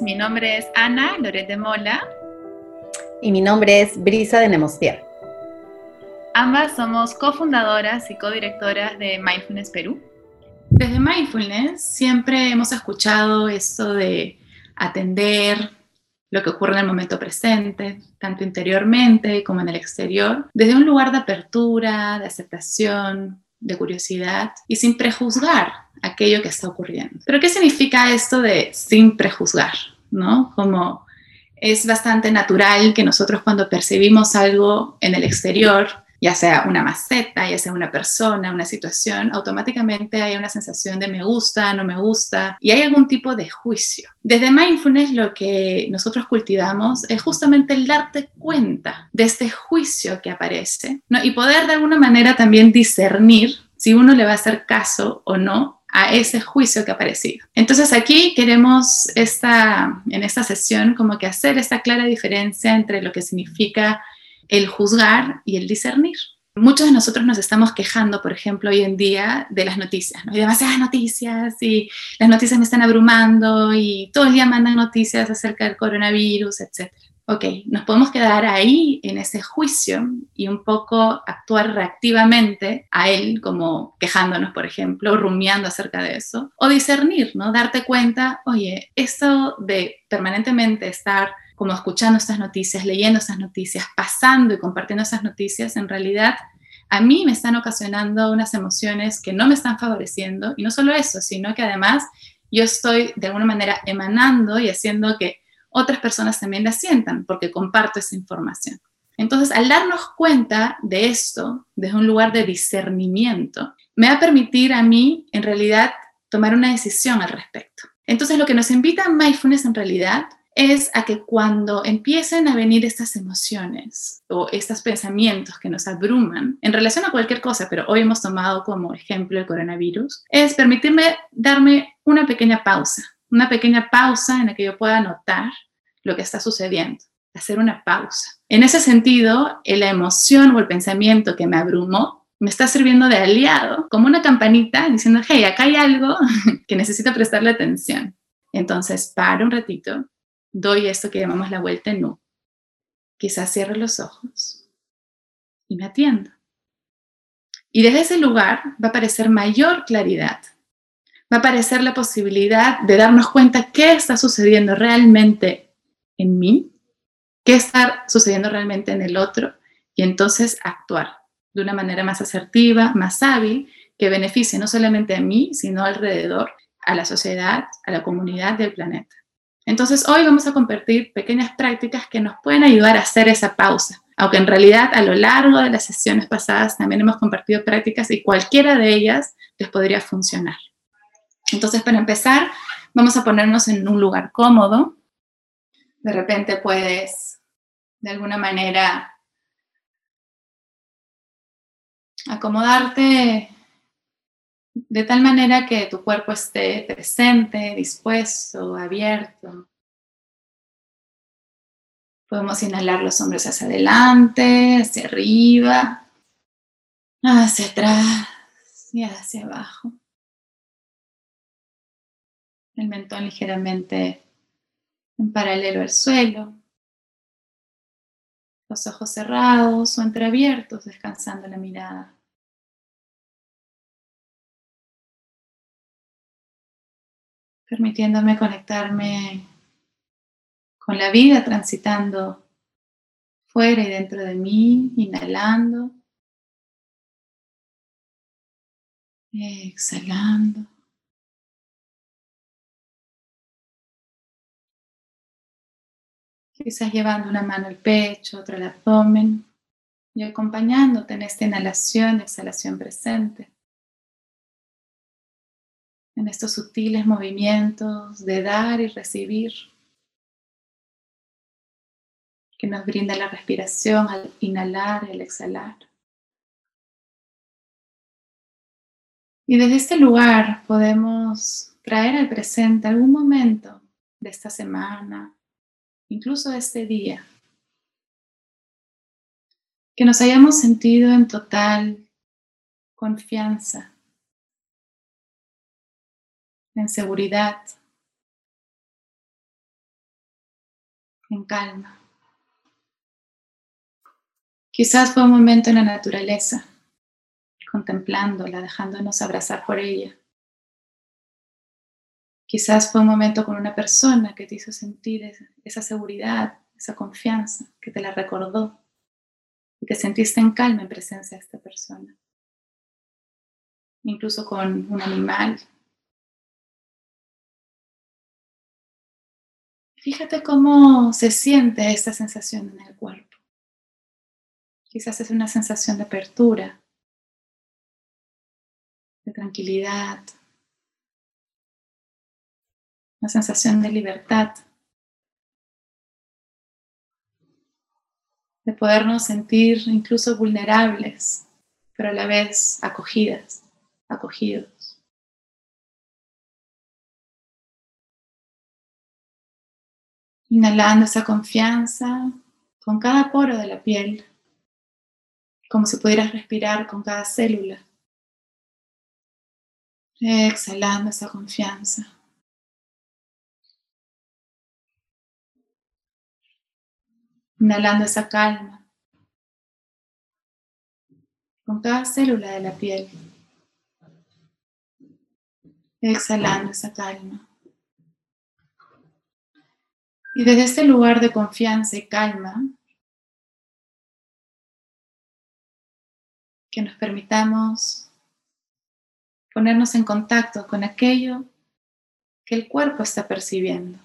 mi nombre es Ana Loret de Mola. Y mi nombre es Brisa de Nemostier. Ambas somos cofundadoras y codirectoras de Mindfulness Perú. Desde Mindfulness siempre hemos escuchado esto de atender lo que ocurre en el momento presente, tanto interiormente como en el exterior, desde un lugar de apertura, de aceptación, de curiosidad y sin prejuzgar aquello que está ocurriendo. Pero ¿qué significa esto de sin prejuzgar? ¿No? Como es bastante natural que nosotros cuando percibimos algo en el exterior, ya sea una maceta, ya sea una persona, una situación, automáticamente hay una sensación de me gusta, no me gusta, y hay algún tipo de juicio. Desde mindfulness lo que nosotros cultivamos es justamente el darte cuenta de este juicio que aparece, ¿no? y poder de alguna manera también discernir si uno le va a hacer caso o no a ese juicio que ha aparecido. Entonces aquí queremos esta, en esta sesión como que hacer esta clara diferencia entre lo que significa el juzgar y el discernir. Muchos de nosotros nos estamos quejando, por ejemplo, hoy en día de las noticias. ¿no? Hay demasiadas noticias y las noticias me están abrumando y todo el día mandan noticias acerca del coronavirus, etc. Ok, nos podemos quedar ahí en ese juicio y un poco actuar reactivamente a él, como quejándonos, por ejemplo, rumiando acerca de eso, o discernir, ¿no? Darte cuenta, oye, esto de permanentemente estar como escuchando estas noticias, leyendo esas noticias, pasando y compartiendo esas noticias, en realidad a mí me están ocasionando unas emociones que no me están favoreciendo. Y no solo eso, sino que además yo estoy de alguna manera emanando y haciendo que otras personas también la sientan, porque comparto esa información. Entonces, al darnos cuenta de esto desde un lugar de discernimiento, me va a permitir a mí, en realidad, tomar una decisión al respecto. Entonces, lo que nos invita a mindfulness en realidad es a que cuando empiecen a venir estas emociones o estos pensamientos que nos abruman en relación a cualquier cosa, pero hoy hemos tomado como ejemplo el coronavirus, es permitirme darme una pequeña pausa, una pequeña pausa en la que yo pueda notar lo que está sucediendo, hacer una pausa. En ese sentido, la emoción o el pensamiento que me abrumó me está sirviendo de aliado, como una campanita diciendo, hey, acá hay algo que necesito prestarle atención. Entonces, paro un ratito, doy esto que llamamos la vuelta en U. Quizás cierro los ojos y me atiendo. Y desde ese lugar va a aparecer mayor claridad. Va a aparecer la posibilidad de darnos cuenta qué está sucediendo realmente en mí, qué está sucediendo realmente en el otro y entonces actuar de una manera más asertiva, más hábil, que beneficie no solamente a mí, sino alrededor, a la sociedad, a la comunidad del planeta. Entonces, hoy vamos a compartir pequeñas prácticas que nos pueden ayudar a hacer esa pausa, aunque en realidad a lo largo de las sesiones pasadas también hemos compartido prácticas y cualquiera de ellas les podría funcionar. Entonces, para empezar, vamos a ponernos en un lugar cómodo. De repente puedes, de alguna manera, acomodarte de tal manera que tu cuerpo esté presente, dispuesto, abierto. Podemos inhalar los hombros hacia adelante, hacia arriba, hacia atrás y hacia abajo. El mentón ligeramente en paralelo al suelo. Los ojos cerrados o entreabiertos, descansando la mirada. Permitiéndome conectarme con la vida, transitando fuera y dentro de mí, inhalando, exhalando. Quizás llevando una mano al pecho, otra al abdomen y acompañándote en esta inhalación, exhalación presente en estos sutiles movimientos de dar y recibir que nos brinda la respiración al inhalar y al exhalar. Y desde este lugar podemos traer al presente algún momento de esta semana, incluso de este día, que nos hayamos sentido en total confianza en seguridad, en calma. Quizás fue un momento en la naturaleza, contemplándola, dejándonos abrazar por ella. Quizás fue un momento con una persona que te hizo sentir esa seguridad, esa confianza, que te la recordó y te sentiste en calma en presencia de esta persona. Incluso con un animal. Fíjate cómo se siente esta sensación en el cuerpo. Quizás es una sensación de apertura, de tranquilidad, una sensación de libertad, de podernos sentir incluso vulnerables, pero a la vez acogidas, acogidos. Inhalando esa confianza con cada poro de la piel, como si pudieras respirar con cada célula. Exhalando esa confianza. Inhalando esa calma con cada célula de la piel. Exhalando esa calma. Y desde este lugar de confianza y calma, que nos permitamos ponernos en contacto con aquello que el cuerpo está percibiendo.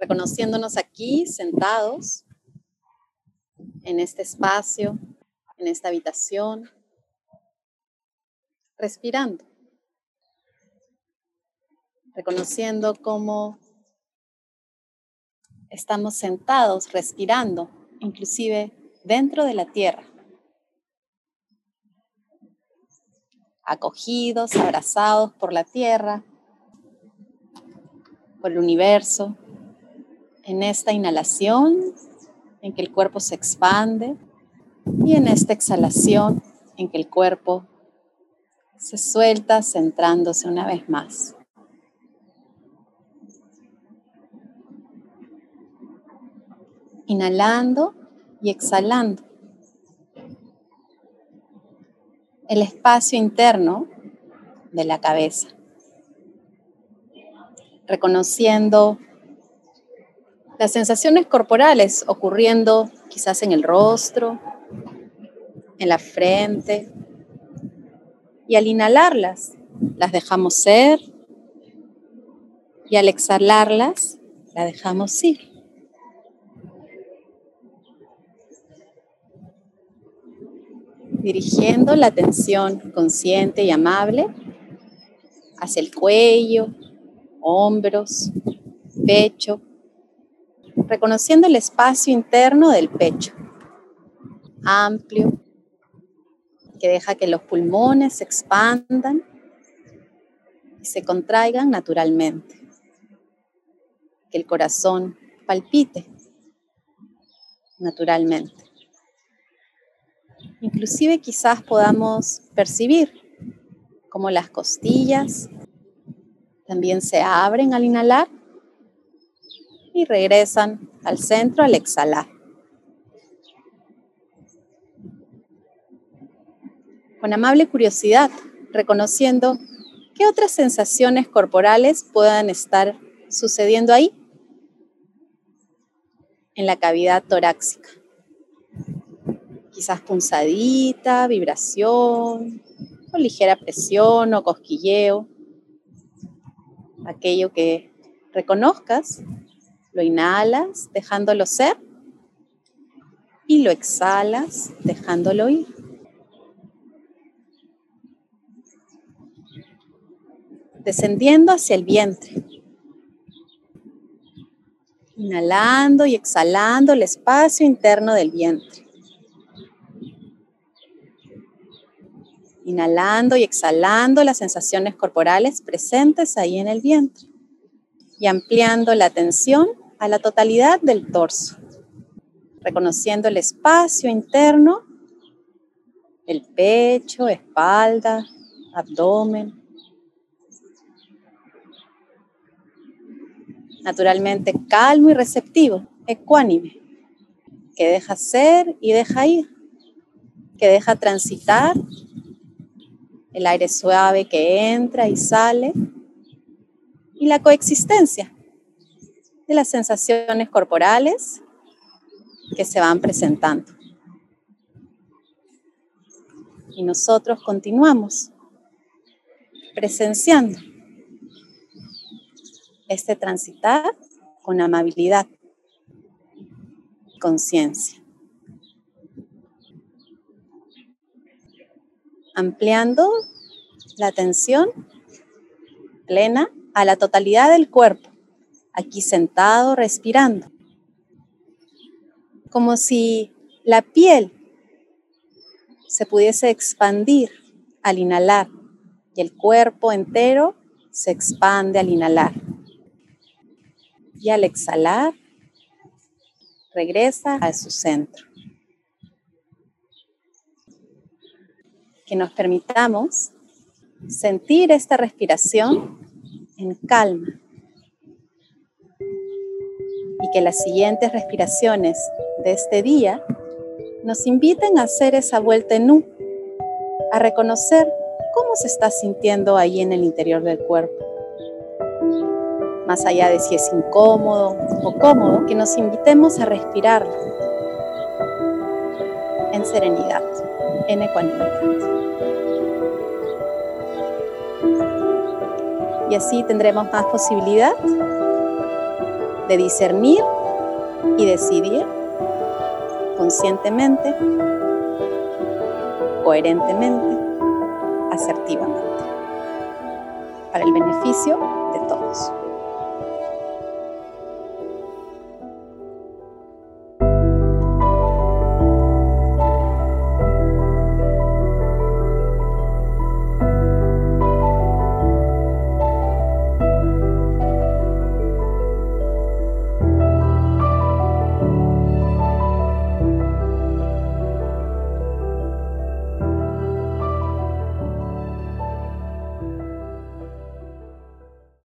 reconociéndonos aquí sentados en este espacio, en esta habitación, respirando, reconociendo cómo estamos sentados, respirando, inclusive dentro de la tierra, acogidos, abrazados por la tierra, por el universo, en esta inhalación en que el cuerpo se expande y en esta exhalación en que el cuerpo se suelta centrándose una vez más. Inhalando y exhalando. El espacio interno de la cabeza. Reconociendo las sensaciones corporales ocurriendo quizás en el rostro, en la frente. Y al inhalarlas, las dejamos ser. Y al exhalarlas, las dejamos ir. Dirigiendo la atención consciente y amable hacia el cuello, hombros, pecho, reconociendo el espacio interno del pecho, amplio, que deja que los pulmones se expandan y se contraigan naturalmente, que el corazón palpite naturalmente. Inclusive quizás podamos percibir cómo las costillas también se abren al inhalar y regresan al centro al exhalar. Con amable curiosidad, reconociendo qué otras sensaciones corporales puedan estar sucediendo ahí, en la cavidad torácica. Quizás punzadita, vibración, o ligera presión o cosquilleo. Aquello que reconozcas lo inhalas dejándolo ser y lo exhalas dejándolo ir. Descendiendo hacia el vientre. Inhalando y exhalando el espacio interno del vientre. Inhalando y exhalando las sensaciones corporales presentes ahí en el vientre. Y ampliando la atención a la totalidad del torso, reconociendo el espacio interno el pecho, espalda, abdomen. Naturalmente calmo y receptivo, ecuánime, que deja ser y deja ir, que deja transitar el aire suave que entra y sale y la coexistencia de las sensaciones corporales que se van presentando. Y nosotros continuamos presenciando este transitar con amabilidad, conciencia. Ampliando la atención plena a la totalidad del cuerpo, aquí sentado, respirando, como si la piel se pudiese expandir al inhalar y el cuerpo entero se expande al inhalar. Y al exhalar, regresa a su centro. Que nos permitamos sentir esta respiración en calma y que las siguientes respiraciones de este día nos inviten a hacer esa vuelta en U, a reconocer cómo se está sintiendo ahí en el interior del cuerpo. Más allá de si es incómodo o cómodo, que nos invitemos a respirarlo en serenidad, en ecuanimidad. Y así tendremos más posibilidad de discernir y decidir conscientemente, coherentemente, asertivamente, para el beneficio